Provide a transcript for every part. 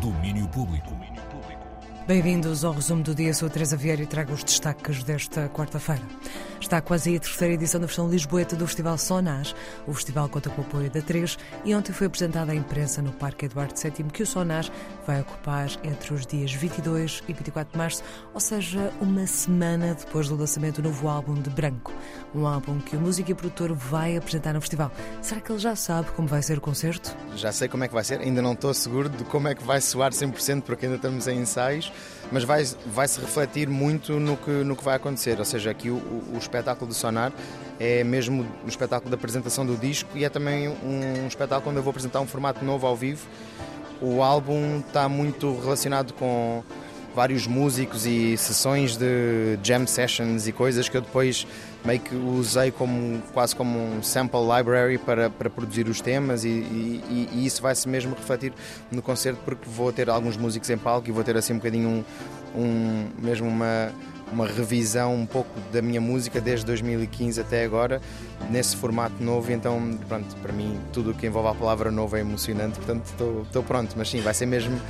Domínio Público. Bem-vindos ao resumo do dia. Sou Teresa Vieira e trago os destaques desta quarta-feira. Está quase aí a terceira edição da versão Lisboeta do Festival Sonar. O festival conta com o apoio da 3 e ontem foi apresentada à imprensa no Parque Eduardo VII que o Sonar vai ocupar entre os dias 22 e 24 de março, ou seja, uma semana depois do lançamento do novo álbum de Branco. Um álbum que o músico e produtor vai apresentar no festival. Será que ele já sabe como vai ser o concerto? Já sei como é que vai ser, ainda não estou seguro de como é que vai soar 100% porque ainda estamos em ensaios mas vai, vai se refletir muito no que, no que vai acontecer. Ou seja, aqui o, o espetáculo do Sonar é mesmo o espetáculo da apresentação do disco e é também um espetáculo onde eu vou apresentar um formato novo ao vivo. O álbum está muito relacionado com vários músicos e sessões de jam sessions e coisas que eu depois meio que usei como, quase como um sample library para, para produzir os temas e, e, e isso vai-se mesmo refletir no concerto porque vou ter alguns músicos em palco e vou ter assim um bocadinho um, um mesmo uma uma revisão um pouco da minha música desde 2015 até agora, nesse formato novo. Então, pronto, para mim, tudo o que envolve a palavra novo é emocionante, portanto, estou pronto. Mas sim, vai ser mesmo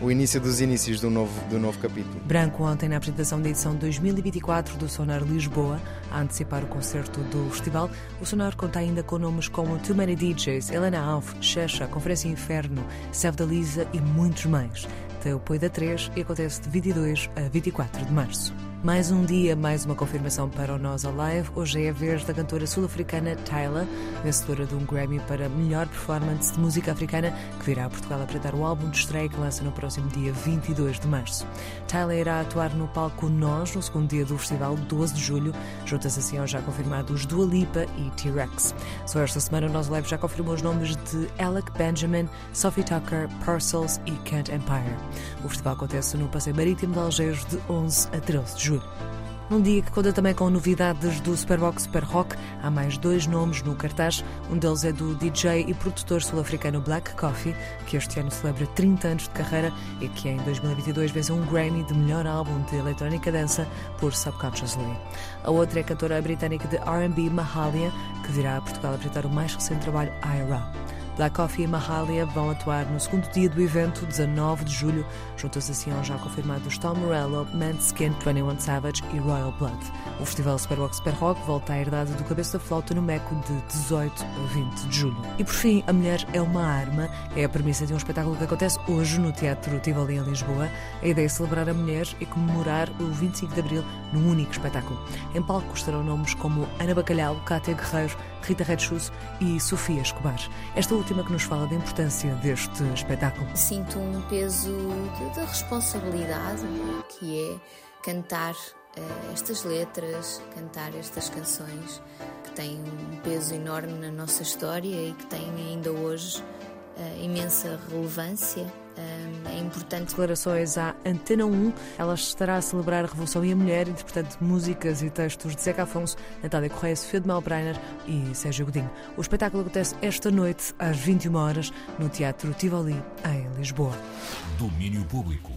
o início dos inícios do novo, do novo capítulo. Branco ontem na apresentação da edição 2024 do Sonar Lisboa, a antecipar o concerto do festival, o Sonar conta ainda com nomes como Too Many DJs, Helena Alf, Xexa, Conferência Inferno, Save da Lisa e muitos mais. Tem o apoio da 3 e acontece de 22 a 24 de março. Mais um dia, mais uma confirmação para o Nós Alive. Hoje é a vez da cantora sul-africana Tyla, vencedora de um Grammy para melhor performance de música africana, que virá a Portugal apresentar o álbum de estreia que lança no próximo dia 22 de março. Tyla irá atuar no palco Nós no segundo dia do festival, 12 de julho, juntas assim aos já confirmados Dua Lipa e T-Rex. Só esta semana o Nós Alive já confirmou os nomes de Alec Benjamin, Sophie Tucker, Parcels e Kent Empire. O festival acontece no Passeio Marítimo de Algeiros de 11 a 13 de julho. Num dia que conta também com novidades do Superbox Super Rock, há mais dois nomes no cartaz. Um deles é do DJ e produtor sul-africano Black Coffee, que este ano celebra 30 anos de carreira e que em 2022 venceu um Grammy de melhor álbum de eletrónica dança por Subconsciously. A outra é a cantora britânica de R&B Mahalia, que virá a Portugal apresentar o mais recente trabalho IRA. Black Coffee e Mahalia vão atuar no segundo dia do evento, 19 de julho, juntos assim aos já confirmados Tom Morello, Manskin, 21 Savage e Royal Blood. O festival Superbox Super Rock volta à herdade do Cabeça da Flauta no Meco de 18 a 20 de julho. E por fim, A Mulher é uma Arma é a premissa de um espetáculo que acontece hoje no Teatro Tivoli em Lisboa. A ideia é celebrar a mulher e comemorar o 25 de Abril num único espetáculo. Em palco estarão nomes como Ana Bacalhau, Cátia Guerreiro, Rita Redchus e Sofia Escobar. Esta última que nos fala da importância deste espetáculo. Sinto um peso de, de responsabilidade, que é cantar estas letras, cantar estas canções que têm um peso enorme na nossa história e que têm ainda hoje uh, imensa relevância é importante. Declarações à Antena 1. Ela estará a celebrar a Revolução e a Mulher, interpretando músicas e textos de Zeca Afonso, Natália Correia, Sofia de Melbreiner e Sérgio Godinho. O espetáculo acontece esta noite, às 21 horas, no Teatro Tivoli, em Lisboa. Domínio Público.